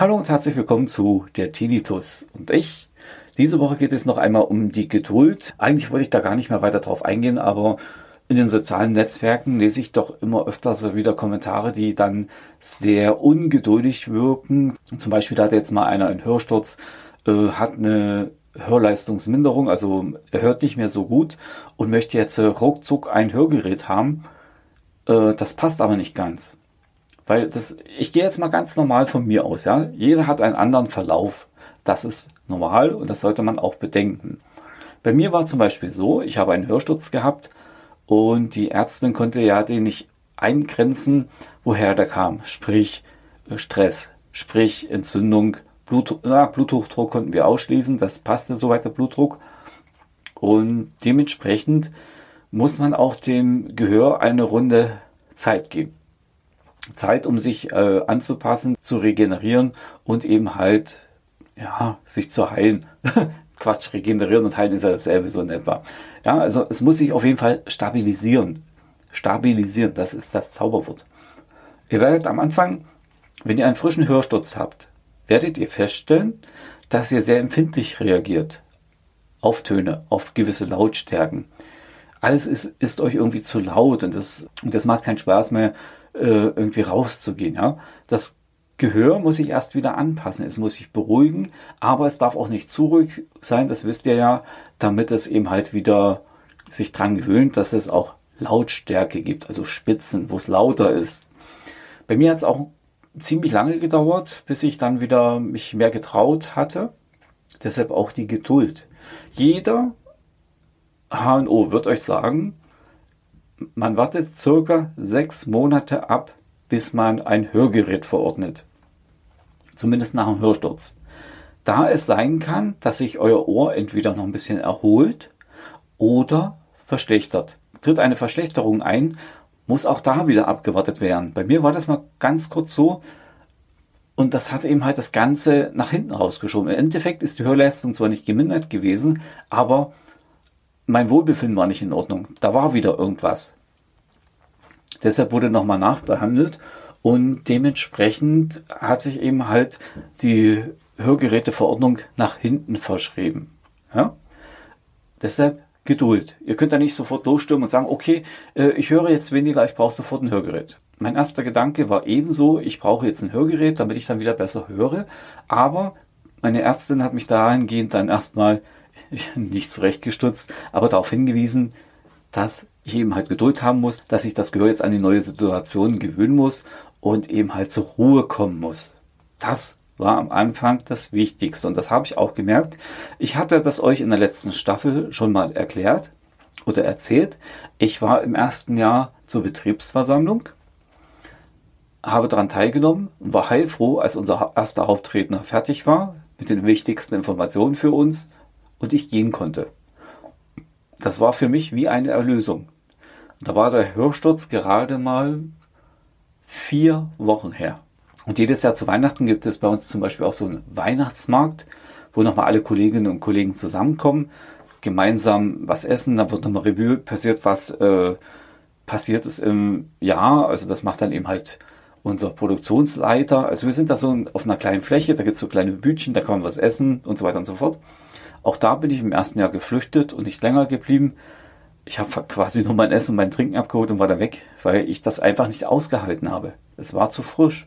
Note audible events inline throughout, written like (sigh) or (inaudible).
Hallo und herzlich willkommen zu der Tinnitus und ich. Diese Woche geht es noch einmal um die Geduld. Eigentlich wollte ich da gar nicht mehr weiter drauf eingehen, aber in den sozialen Netzwerken lese ich doch immer öfter so wieder Kommentare, die dann sehr ungeduldig wirken. Zum Beispiel hat jetzt mal einer einen Hörsturz, äh, hat eine Hörleistungsminderung, also er hört nicht mehr so gut und möchte jetzt äh, ruckzuck ein Hörgerät haben. Äh, das passt aber nicht ganz. Weil das, ich gehe jetzt mal ganz normal von mir aus, ja. Jeder hat einen anderen Verlauf. Das ist normal und das sollte man auch bedenken. Bei mir war zum Beispiel so, ich habe einen Hörsturz gehabt und die Ärztin konnte ja den nicht eingrenzen, woher der kam. Sprich äh, Stress, sprich Entzündung, Blut, na, Bluthochdruck konnten wir ausschließen, das passte soweit der Blutdruck. Und dementsprechend muss man auch dem Gehör eine Runde Zeit geben. Zeit, um sich äh, anzupassen, zu regenerieren und eben halt, ja, sich zu heilen. (laughs) Quatsch, regenerieren und heilen ist ja dasselbe so in etwa. Ja, also es muss sich auf jeden Fall stabilisieren. Stabilisieren, das ist das Zauberwort. Ihr werdet am Anfang, wenn ihr einen frischen Hörsturz habt, werdet ihr feststellen, dass ihr sehr empfindlich reagiert auf Töne, auf gewisse Lautstärken. Alles ist, ist euch irgendwie zu laut und das, und das macht keinen Spaß mehr, äh, irgendwie rauszugehen. Ja? Das Gehör muss sich erst wieder anpassen, es muss sich beruhigen, aber es darf auch nicht zu ruhig sein, das wisst ihr ja, damit es eben halt wieder sich dran gewöhnt, dass es auch Lautstärke gibt, also Spitzen, wo es lauter ist. Bei mir hat es auch ziemlich lange gedauert, bis ich dann wieder mich mehr getraut hatte. Deshalb auch die Geduld. Jeder HNO wird euch sagen, man wartet circa sechs Monate ab, bis man ein Hörgerät verordnet. Zumindest nach dem Hörsturz. Da es sein kann, dass sich euer Ohr entweder noch ein bisschen erholt oder verschlechtert. Tritt eine Verschlechterung ein, muss auch da wieder abgewartet werden. Bei mir war das mal ganz kurz so, und das hat eben halt das Ganze nach hinten rausgeschoben. Im Endeffekt ist die Hörleistung zwar nicht gemindert gewesen, aber mein Wohlbefinden war nicht in Ordnung. Da war wieder irgendwas. Deshalb wurde nochmal nachbehandelt und dementsprechend hat sich eben halt die Hörgeräteverordnung nach hinten verschrieben. Ja? Deshalb Geduld. Ihr könnt da nicht sofort losstürmen und sagen, okay, äh, ich höre jetzt weniger, ich brauche sofort ein Hörgerät. Mein erster Gedanke war ebenso, ich brauche jetzt ein Hörgerät, damit ich dann wieder besser höre. Aber meine Ärztin hat mich dahingehend dann erstmal (laughs) nicht zurechtgestutzt, aber darauf hingewiesen, dass ich eben halt Geduld haben muss, dass ich das Gehör jetzt an die neue Situation gewöhnen muss und eben halt zur Ruhe kommen muss. Das war am Anfang das Wichtigste und das habe ich auch gemerkt. Ich hatte das euch in der letzten Staffel schon mal erklärt oder erzählt. Ich war im ersten Jahr zur Betriebsversammlung, habe daran teilgenommen und war heilfroh, als unser erster Hauptredner fertig war mit den wichtigsten Informationen für uns und ich gehen konnte. Das war für mich wie eine Erlösung. Da war der Hörsturz gerade mal vier Wochen her. Und jedes Jahr zu Weihnachten gibt es bei uns zum Beispiel auch so einen Weihnachtsmarkt, wo nochmal alle Kolleginnen und Kollegen zusammenkommen, gemeinsam was essen, dann wird nochmal Revue passiert, was äh, passiert ist im Jahr. Also das macht dann eben halt unser Produktionsleiter. Also wir sind da so auf einer kleinen Fläche, da gibt es so kleine Bütchen, da kann man was essen und so weiter und so fort. Auch da bin ich im ersten Jahr geflüchtet und nicht länger geblieben. Ich habe quasi nur mein Essen und mein Trinken abgeholt und war da weg, weil ich das einfach nicht ausgehalten habe. Es war zu frisch.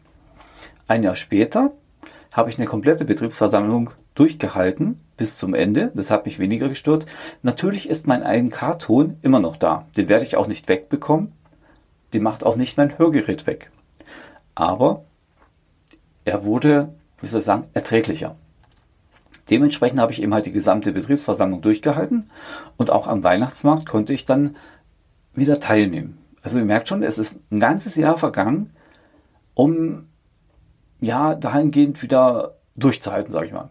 Ein Jahr später habe ich eine komplette Betriebsversammlung durchgehalten bis zum Ende. Das hat mich weniger gestört. Natürlich ist mein ANK-Ton immer noch da. Den werde ich auch nicht wegbekommen. Den macht auch nicht mein Hörgerät weg. Aber er wurde, wie soll ich sagen, erträglicher. Dementsprechend habe ich eben halt die gesamte Betriebsversammlung durchgehalten und auch am Weihnachtsmarkt konnte ich dann wieder teilnehmen. Also ihr merkt schon, es ist ein ganzes Jahr vergangen, um ja dahingehend wieder durchzuhalten, sage ich mal.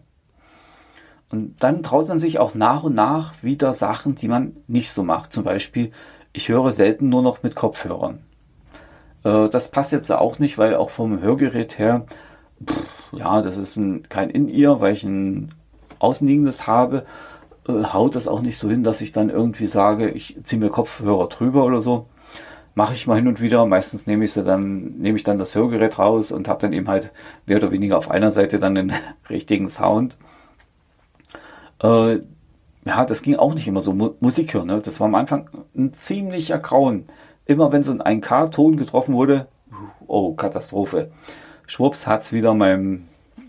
Und dann traut man sich auch nach und nach wieder Sachen, die man nicht so macht. Zum Beispiel, ich höre selten nur noch mit Kopfhörern. Äh, das passt jetzt auch nicht, weil auch vom Hörgerät her, pff, ja, das ist ein, kein In-Ear, weil ich ein außenliegendes habe. äh, haut das auch nicht so hin, dass ich dann irgendwie sage, ich ziehe mir Kopfhörer drüber oder so. Mache ich mal hin und wieder. Meistens nehme ich sie dann, nehme ich dann das Hörgerät raus und habe dann eben halt mehr oder weniger auf einer Seite dann den (laughs) richtigen Sound. Äh, ja, das ging auch nicht immer so. Mu Musik hören, ne? das war am Anfang ein ziemlicher Grauen. Immer wenn so ein 1K-Ton getroffen wurde, oh, Katastrophe. Schwupps hat's wieder mein,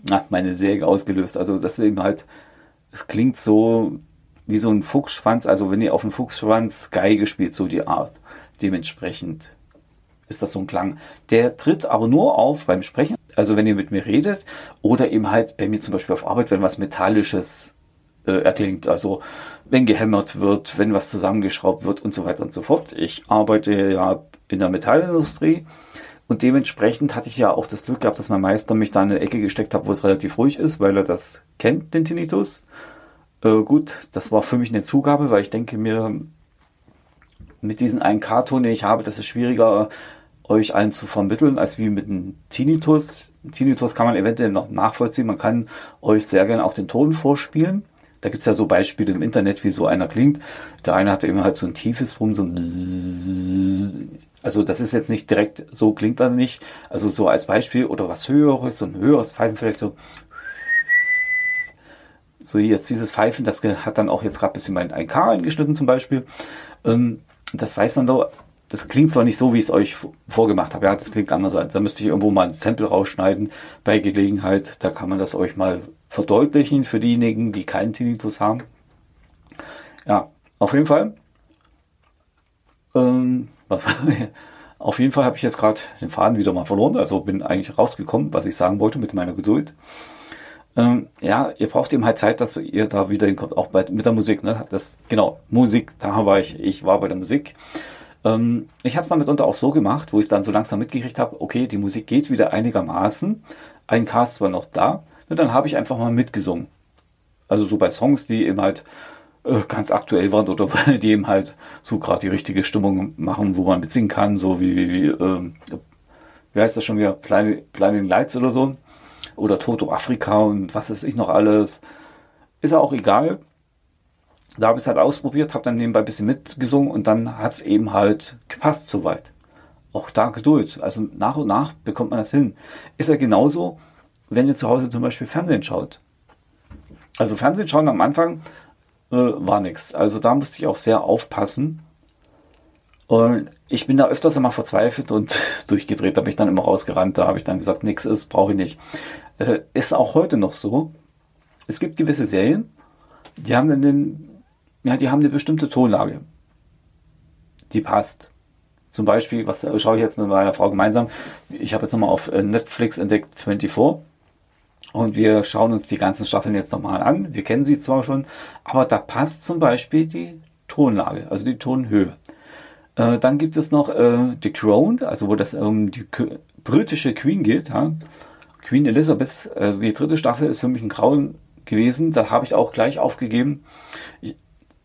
ach, meine Säge ausgelöst. Also das ist eben halt, es klingt so wie so ein Fuchsschwanz, also wenn ihr auf dem Fuchsschwanz Geige spielt, so die Art. Dementsprechend ist das so ein Klang. Der tritt aber nur auf beim Sprechen, also wenn ihr mit mir redet oder eben halt bei mir zum Beispiel auf Arbeit, wenn was Metallisches äh, erklingt. Also wenn gehämmert wird, wenn was zusammengeschraubt wird und so weiter und so fort. Ich arbeite ja in der Metallindustrie und dementsprechend hatte ich ja auch das Glück gehabt, dass mein Meister mich da in eine Ecke gesteckt hat, wo es relativ ruhig ist, weil er das kennt, den Tinnitus. Äh, gut, das war für mich eine Zugabe, weil ich denke mir, mit diesen einen K-Ton, den ich habe, das ist schwieriger, euch einen zu vermitteln, als wie mit einem Tinnitus. Tinnitus kann man eventuell noch nachvollziehen. Man kann euch sehr gerne auch den Ton vorspielen. Da gibt es ja so Beispiele im Internet, wie so einer klingt. Der eine hatte eben halt so ein tiefes Brummen, so ein (laughs) also das ist jetzt nicht direkt, so klingt er nicht. Also so als Beispiel oder was höheres, so ein höheres Pfeifen vielleicht so. So jetzt dieses Pfeifen, das hat dann auch jetzt gerade ein bisschen mein 1K eingeschnitten zum Beispiel. Ähm, das weiß man doch. Das klingt zwar nicht so, wie ich es euch vorgemacht habe. Ja, das klingt anders. Da müsste ich irgendwo mal ein Sample rausschneiden bei Gelegenheit. Da kann man das euch mal verdeutlichen für diejenigen, die keinen Tinnitus haben. Ja, auf jeden Fall. Ähm, (laughs) auf jeden Fall habe ich jetzt gerade den Faden wieder mal verloren, also bin eigentlich rausgekommen, was ich sagen wollte mit meiner Geduld. Ähm, ja, ihr braucht eben halt Zeit, dass ihr da wieder hinkommt, auch bei, mit der Musik. Ne? Das, genau, Musik, da war ich, ich war bei der Musik. Ähm, ich habe es dann mitunter auch so gemacht, wo ich dann so langsam mitgekriegt habe, okay, die Musik geht wieder einigermaßen, ein Cast war noch da, und dann habe ich einfach mal mitgesungen. Also so bei Songs, die eben halt äh, ganz aktuell waren oder (laughs) die eben halt so gerade die richtige Stimmung machen, wo man mitsingen kann, so wie, wie, wie, äh, wie heißt das schon wieder, Blinding Lights oder so. Oder Toto Afrika und was weiß ich noch alles. Ist ja auch egal. Da habe ich es halt ausprobiert, habe dann nebenbei ein bisschen mitgesungen und dann hat es eben halt gepasst soweit. Auch da Geduld. Also nach und nach bekommt man das hin. Ist ja genauso, wenn ihr zu Hause zum Beispiel Fernsehen schaut. Also Fernsehen schauen am Anfang äh, war nichts. Also da musste ich auch sehr aufpassen. Und ich bin da öfters einmal verzweifelt und (laughs) durchgedreht, da bin ich dann immer rausgerannt, da habe ich dann gesagt, nichts ist, brauche ich nicht. Äh, ist auch heute noch so. Es gibt gewisse Serien, die haben dann den, ja, die haben eine bestimmte Tonlage. Die passt. Zum Beispiel, was schaue ich jetzt mit meiner Frau gemeinsam? Ich habe jetzt nochmal auf äh, Netflix entdeckt 24. Und wir schauen uns die ganzen Staffeln jetzt nochmal an. Wir kennen sie zwar schon, aber da passt zum Beispiel die Tonlage, also die Tonhöhe. Äh, dann gibt es noch äh, The Crown, also wo das um die britische Queen geht. Ja? Queen Elizabeth, also die dritte Staffel ist für mich ein Grauen gewesen. Da habe ich auch gleich aufgegeben. Ich,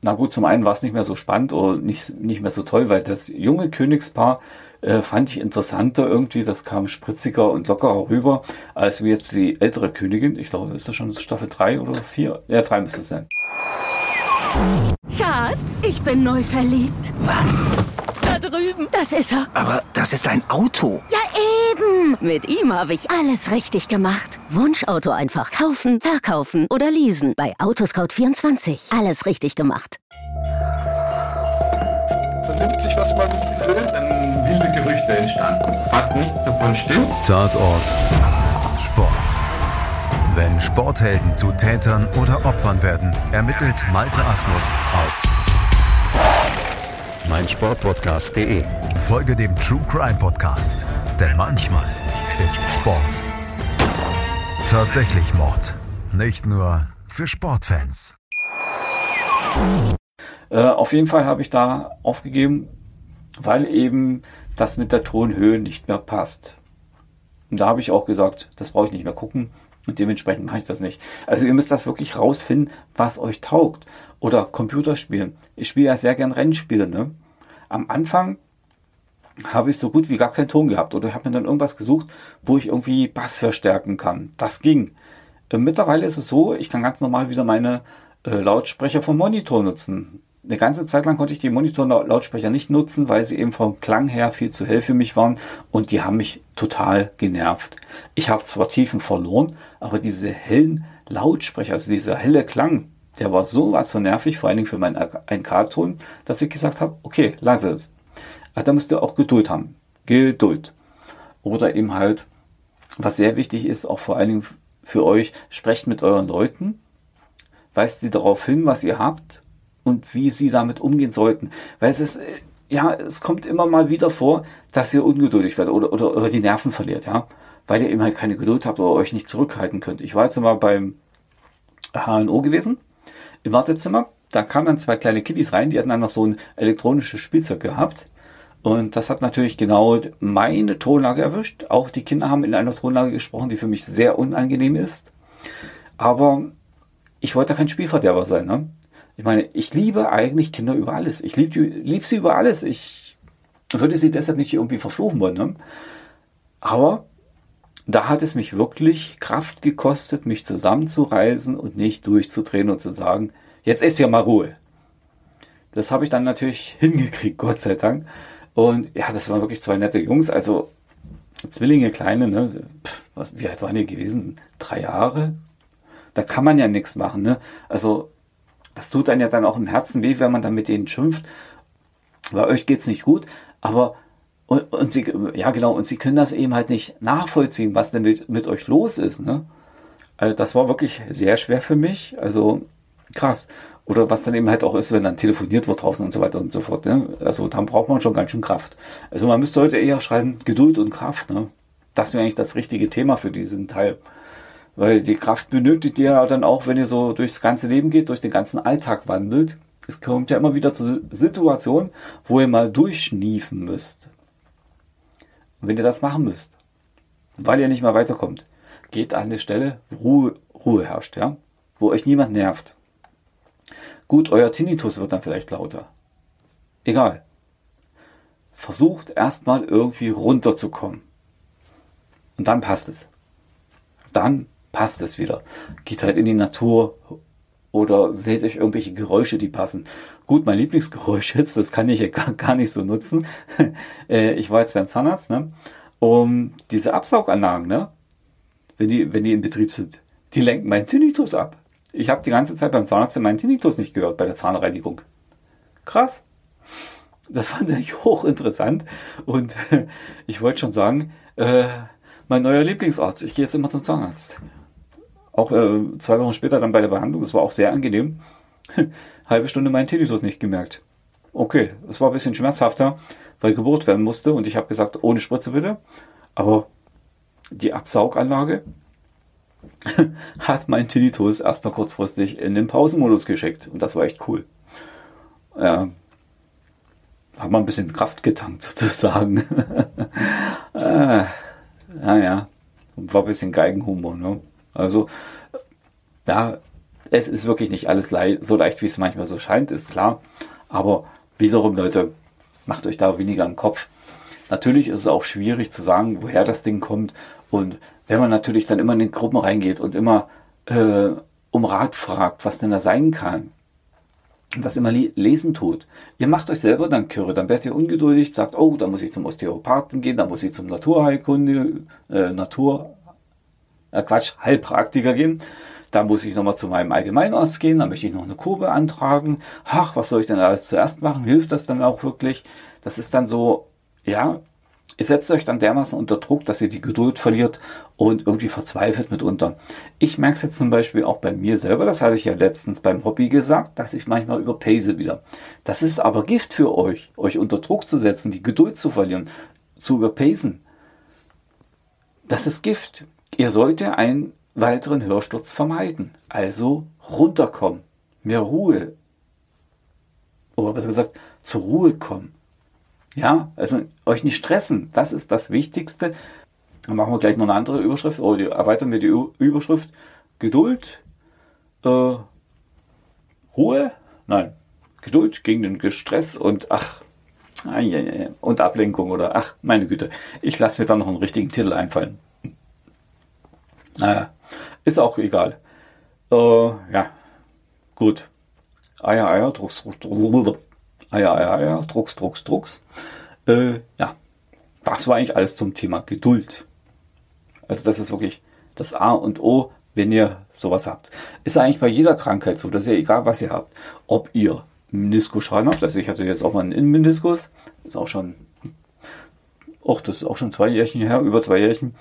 na gut, zum einen war es nicht mehr so spannend oder nicht, nicht mehr so toll, weil das junge Königspaar äh, fand ich interessanter irgendwie. Das kam spritziger und lockerer rüber, als wie jetzt die ältere Königin. Ich glaube, ist das schon Staffel 3 oder 4? Ja, 3 müsste es sein. Schatz, ich bin neu verliebt. Was? Da drüben. Das ist er. Aber das ist ein Auto. Ja, Mit ihm habe ich alles richtig gemacht. Wunschauto einfach kaufen, verkaufen oder leasen. Bei Autoscout24. Alles richtig gemacht. Vernimmt sich, was man will. Dann wilde Gerüchte entstanden. Fast nichts davon stimmt. Tatort. Sport. Wenn Sporthelden zu Tätern oder Opfern werden, ermittelt Malte Asmus auf meinsportpodcast.de. Folge dem True Crime Podcast, denn manchmal ist Sport tatsächlich Mord. Nicht nur für Sportfans. Äh, auf jeden Fall habe ich da aufgegeben, weil eben das mit der Tonhöhe nicht mehr passt. Und da habe ich auch gesagt, das brauche ich nicht mehr gucken. Und dementsprechend mache ich das nicht. Also ihr müsst das wirklich rausfinden, was euch taugt. Oder Computerspielen. Ich spiele ja sehr gern Rennspiele. Ne? Am Anfang habe ich so gut wie gar keinen Ton gehabt. Oder habe mir dann irgendwas gesucht, wo ich irgendwie Bass verstärken kann. Das ging. Äh, mittlerweile ist es so, ich kann ganz normal wieder meine äh, Lautsprecher vom Monitor nutzen. Eine ganze Zeit lang konnte ich die Monitor-Lautsprecher nicht nutzen, weil sie eben vom Klang her viel zu hell für mich waren und die haben mich total genervt. Ich habe zwar Tiefen verloren, aber diese hellen Lautsprecher, also dieser helle Klang, der war sowas von nervig, vor allen Dingen für meinen 1K-Ton, dass ich gesagt habe, okay, lass es. Aber da müsst ihr auch Geduld haben. Geduld. Oder eben halt, was sehr wichtig ist, auch vor allen Dingen für euch, sprecht mit euren Leuten, weist sie darauf hin, was ihr habt und wie sie damit umgehen sollten. Weil es ist, äh, ja, es kommt immer mal wieder vor, dass ihr ungeduldig werdet oder, oder, oder die Nerven verliert, ja. Weil ihr eben halt keine Geduld habt oder euch nicht zurückhalten könnt. Ich war jetzt mal beim HNO gewesen, im Wartezimmer. Da kamen dann zwei kleine Kiddies rein, die hatten dann noch so ein elektronisches Spielzeug gehabt. Und das hat natürlich genau meine Tonlage erwischt. Auch die Kinder haben in einer Tonlage gesprochen, die für mich sehr unangenehm ist. Aber ich wollte kein Spielverderber sein. Ne? Ich meine, ich liebe eigentlich Kinder über alles. Ich liebe lieb sie über alles. Ich würde sie deshalb nicht irgendwie verfluchen wollen. Ne? Aber da hat es mich wirklich Kraft gekostet, mich zusammenzureißen und nicht durchzudrehen und zu sagen, jetzt ist ja mal Ruhe. Das habe ich dann natürlich hingekriegt, Gott sei Dank. Und ja, das waren wirklich zwei nette Jungs, also Zwillinge, kleine, ne? Pff, was, wie alt waren die gewesen? Drei Jahre? Da kann man ja nichts machen, ne? Also, das tut einem ja dann auch im Herzen weh, wenn man dann mit denen schimpft. Bei euch geht's nicht gut, aber und, und sie, ja genau, und sie können das eben halt nicht nachvollziehen, was denn mit, mit euch los ist, ne? Also das war wirklich sehr schwer für mich. Also krass. Oder was dann eben halt auch ist, wenn dann telefoniert wird draußen und so weiter und so fort. Ne? Also dann braucht man schon ganz schön Kraft. Also man müsste heute eher schreiben, Geduld und Kraft. Ne? Das wäre eigentlich das richtige Thema für diesen Teil. Weil die Kraft benötigt ihr ja dann auch, wenn ihr so durchs ganze Leben geht, durch den ganzen Alltag wandelt. Es kommt ja immer wieder zu Situationen, wo ihr mal durchschniefen müsst. Und wenn ihr das machen müsst, weil ihr nicht mehr weiterkommt, geht an eine Stelle, wo Ruhe, Ruhe herrscht, ja? wo euch niemand nervt. Gut, euer Tinnitus wird dann vielleicht lauter. Egal. Versucht erstmal irgendwie runterzukommen. Und dann passt es. Dann passt es wieder. Geht halt in die Natur oder wählt euch irgendwelche Geräusche, die passen. Gut, mein Lieblingsgeräusch jetzt, das kann ich hier gar nicht so nutzen. (laughs) Äh, ich war jetzt beim Zahnarzt, ne? Um diese Absauganlagen, ne? Wenn die, wenn die in Betrieb sind, die lenken meinen Tinnitus ab. Ich habe die ganze Zeit beim Zahnarzt meinen Tinnitus nicht gehört bei der Zahnreinigung. Krass. Das fand ich (laughs) hochinteressant. Und ich wollte schon sagen, äh, mein neuer Lieblingsarzt. Ich gehe jetzt immer zum Zahnarzt. Auch äh, zwei Wochen später dann bei der Behandlung. Das war auch sehr angenehm. (laughs) Halbe Stunde meinen Tinnitus nicht gemerkt. Okay, es war ein bisschen schmerzhafter, weil gebohrt werden musste. Und ich habe gesagt, ohne Spritze bitte. Aber die Absauganlage, (laughs) hat mein Tinnitus erstmal kurzfristig in den Pausenmodus geschickt. Und das war echt cool. Ja, hat man ein bisschen Kraft getankt (laughs) sozusagen. äh, naja, war ein bisschen Geigenhumor. Ne? Also, ja, es ist wirklich nicht alles le so leicht, wie es manchmal so scheint, ist klar. Aber wiederum, Leute, macht euch da weniger im Kopf. Natürlich ist es auch schwierig zu sagen, woher das Ding kommt und wenn man natürlich dann immer in den Gruppen reingeht und immer äh, um Rat fragt, was denn da sein kann, und das immer lesen tut. Ihr macht euch selber dann Kürre, dann werdet ihr ungeduldig, sagt, oh, da muss ich zum Osteopathen gehen, da muss ich zum Naturheilkunde, äh, Natur, äh, Quatsch, Heilpraktiker gehen. Da muss ich nochmal zu meinem Allgemeinarzt gehen, da möchte ich noch eine Kur beantragen. Ach, was soll ich denn alles zuerst machen? Hilft das dann auch wirklich? Das ist dann so, ja, Ihr setzt euch dann dermaßen unter Druck, dass ihr die Geduld verliert und irgendwie verzweifelt mitunter. Ich merke es jetzt zum Beispiel auch bei mir selber, das hatte ich ja letztens beim Hobby gesagt, dass ich manchmal überpace wieder. Das ist aber Gift für euch, euch unter Druck zu setzen, die Geduld zu verlieren, zu überpacen. Das ist Gift. Ihr solltet einen weiteren Hörsturz vermeiden. Also runterkommen, mehr Ruhe. Oder besser gesagt, zur Ruhe kommen. Ja, also euch nicht stressen, das ist das Wichtigste. Dann machen wir gleich noch eine andere Überschrift, oder oh, erweitern wir die Überschrift. Geduld, äh, Ruhe, nein, Geduld gegen den Stress und ach, und Ablenkung oder ach, meine Güte, ich lasse mir dann noch einen richtigen Titel einfallen. Naja, ist auch egal. Äh, ja, Gut. Eier, Eier, Drucks, Drucks, Drucks, Eier, Eier, Eier, Drucks, Drucks, Drucks. Äh, ja, das war eigentlich alles zum Thema Geduld. Also das ist wirklich das A und O, wenn ihr sowas habt. Ist eigentlich bei jeder Krankheit so, dass ihr egal was ihr habt, ob ihr Meniskusschaden habt, also ich hatte jetzt auch mal einen Innenmeniskus, ist auch schon, ach, das ist auch schon zwei Jährchen her, über zwei Jährchen,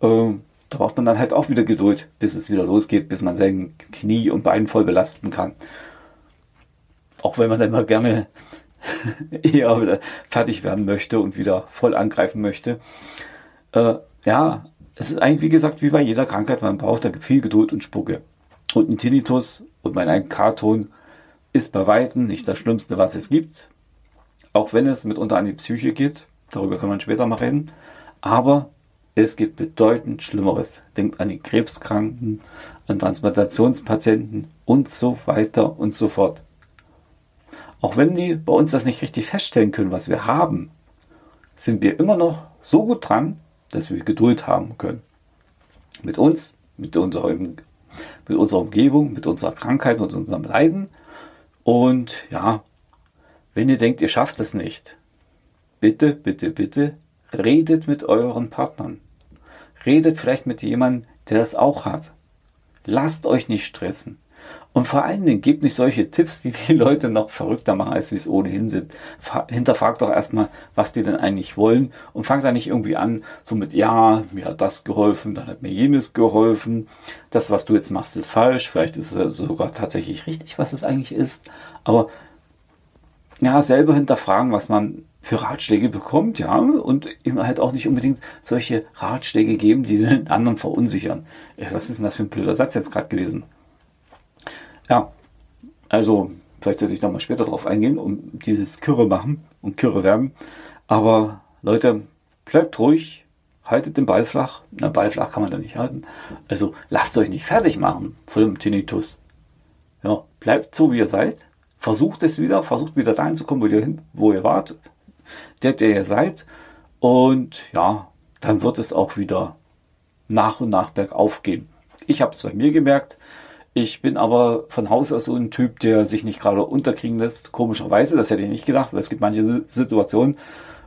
äh, da braucht man dann halt auch wieder Geduld, bis es wieder losgeht, bis man sein Knie und Bein voll belasten kann. Auch wenn man dann mal gerne (laughs) eher wieder fertig werden möchte und wieder voll angreifen möchte. Äh, ja, es ist eigentlich, wie gesagt, wie bei jeder Krankheit, man braucht da viel Geduld und Spucke. Und ein Tinnitus und mein ein Karton ist bei Weitem nicht das Schlimmste, was es gibt. Auch wenn es mitunter an die Psyche geht. Darüber kann man später mal reden. Aber es gibt bedeutend Schlimmeres. Denkt an die Krebskranken, an Transplantationspatienten und so weiter und so fort. Auch wenn die bei uns das nicht richtig feststellen können, was wir haben, sind wir immer noch so gut dran, dass wir Geduld haben können. Mit uns, mit unserer, mit unserer Umgebung, mit unserer Krankheit, mit unserem Leiden. Und ja, wenn ihr denkt, ihr schafft es nicht, bitte, bitte, bitte, redet mit euren Partnern. Redet vielleicht mit jemandem, der das auch hat. Lasst euch nicht stressen. Und vor allen Dingen gebt nicht solche Tipps, die die Leute noch verrückter machen, als sie es ohnehin sind. Hinterfragt doch erstmal, was die denn eigentlich wollen und fangt da nicht irgendwie an, so mit, ja, mir hat das geholfen, dann hat mir jenes geholfen. Das, was du jetzt machst, ist falsch. Vielleicht ist es sogar tatsächlich richtig, was es eigentlich ist. Aber ja, selber hinterfragen, was man für Ratschläge bekommt, ja, und ihm halt auch nicht unbedingt solche Ratschläge geben, die den anderen verunsichern. Was ist denn das für ein blöder Satz jetzt gerade gewesen? Ja, also vielleicht sollte ich da mal später drauf eingehen, um dieses Kürre machen und Kürre werden. Aber Leute, bleibt ruhig, haltet den Ball flach. Na, Ball flach kann man da nicht halten. Also lasst euch nicht fertig machen von dem Tinnitus. Ja, bleibt so, wie ihr seid. Versucht es wieder, versucht wieder dahin zu kommen, wo ihr, hin, wo ihr wart, der, der ihr seid. Und ja, dann wird es auch wieder nach und nach bergauf gehen. Ich habe es bei mir gemerkt. Ich bin aber von Haus aus so ein Typ, der sich nicht gerade unterkriegen lässt. Komischerweise, das hätte ich nicht gedacht, weil es gibt manche Situationen,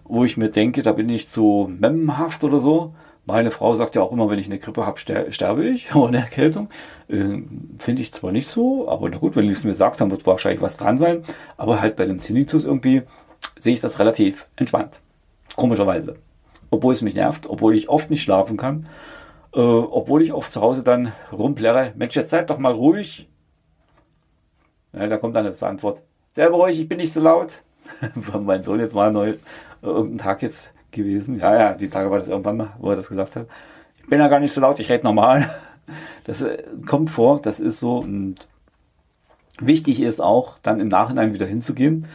wo ich mir denke, da bin ich zu memmenhaft oder so. Meine Frau sagt ja auch immer, wenn ich eine Grippe habe, sterbe ich (laughs) eine Erkältung. Äh, Finde ich zwar nicht so, aber na gut, wenn sie es mir sagt, dann wird wahrscheinlich was dran sein. Aber halt bei dem Tinnitus irgendwie sehe ich das relativ entspannt. Komischerweise. Obwohl es mich nervt, obwohl ich oft nicht schlafen kann äh, obwohl ich oft zu Hause dann rumplärre, Mensch, jetzt seid doch mal ruhig. Ja, da kommt dann das Antwort, sehr ruhig, ich bin nicht so laut. (laughs) mein Sohn jetzt mal neu, äh, irgendein Tag jetzt gewesen. Ja, ja, die Tage war das irgendwann mal, wo er das gesagt hat. Ich bin ja gar nicht so laut, ich rede normal. (laughs) Das äh, kommt vor, das ist so. Und wichtig ist auch, dann im Nachhinein wieder hinzugehen.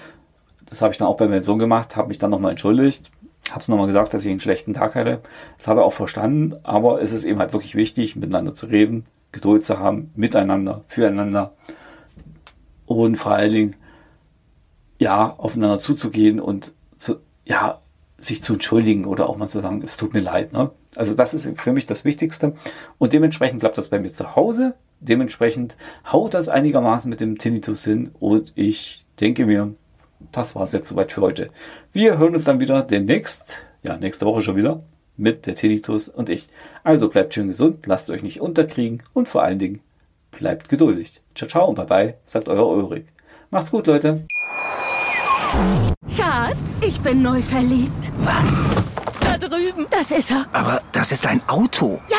Das habe ich dann auch bei meinem Sohn gemacht, habe mich dann nochmal entschuldigt habe es nochmal gesagt, dass ich einen schlechten Tag hatte. Das hat er auch verstanden, aber es ist eben halt wirklich wichtig, miteinander zu reden, Geduld zu haben, miteinander, füreinander und vor allen Dingen, ja, aufeinander zuzugehen und zu, ja, sich zu entschuldigen oder auch mal zu sagen, es tut mir leid. Ne? Also das ist für mich das Wichtigste. Und dementsprechend klappt das bei mir zu Hause. Dementsprechend haut das einigermaßen mit dem Tinnitus hin und ich denke mir, das war es jetzt soweit für heute. Wir hören uns dann wieder demnächst, ja, nächste Woche schon wieder, mit der Tinnitus und ich. Also bleibt schön gesund, lasst euch nicht unterkriegen und vor allen Dingen bleibt geduldig. Ciao, ciao und bye bye, sagt euer Ulrich. Macht's gut, Leute. Schatz, ich bin neu verliebt. Was? Da drüben. Das ist er. Aber das ist ein Auto. Ja,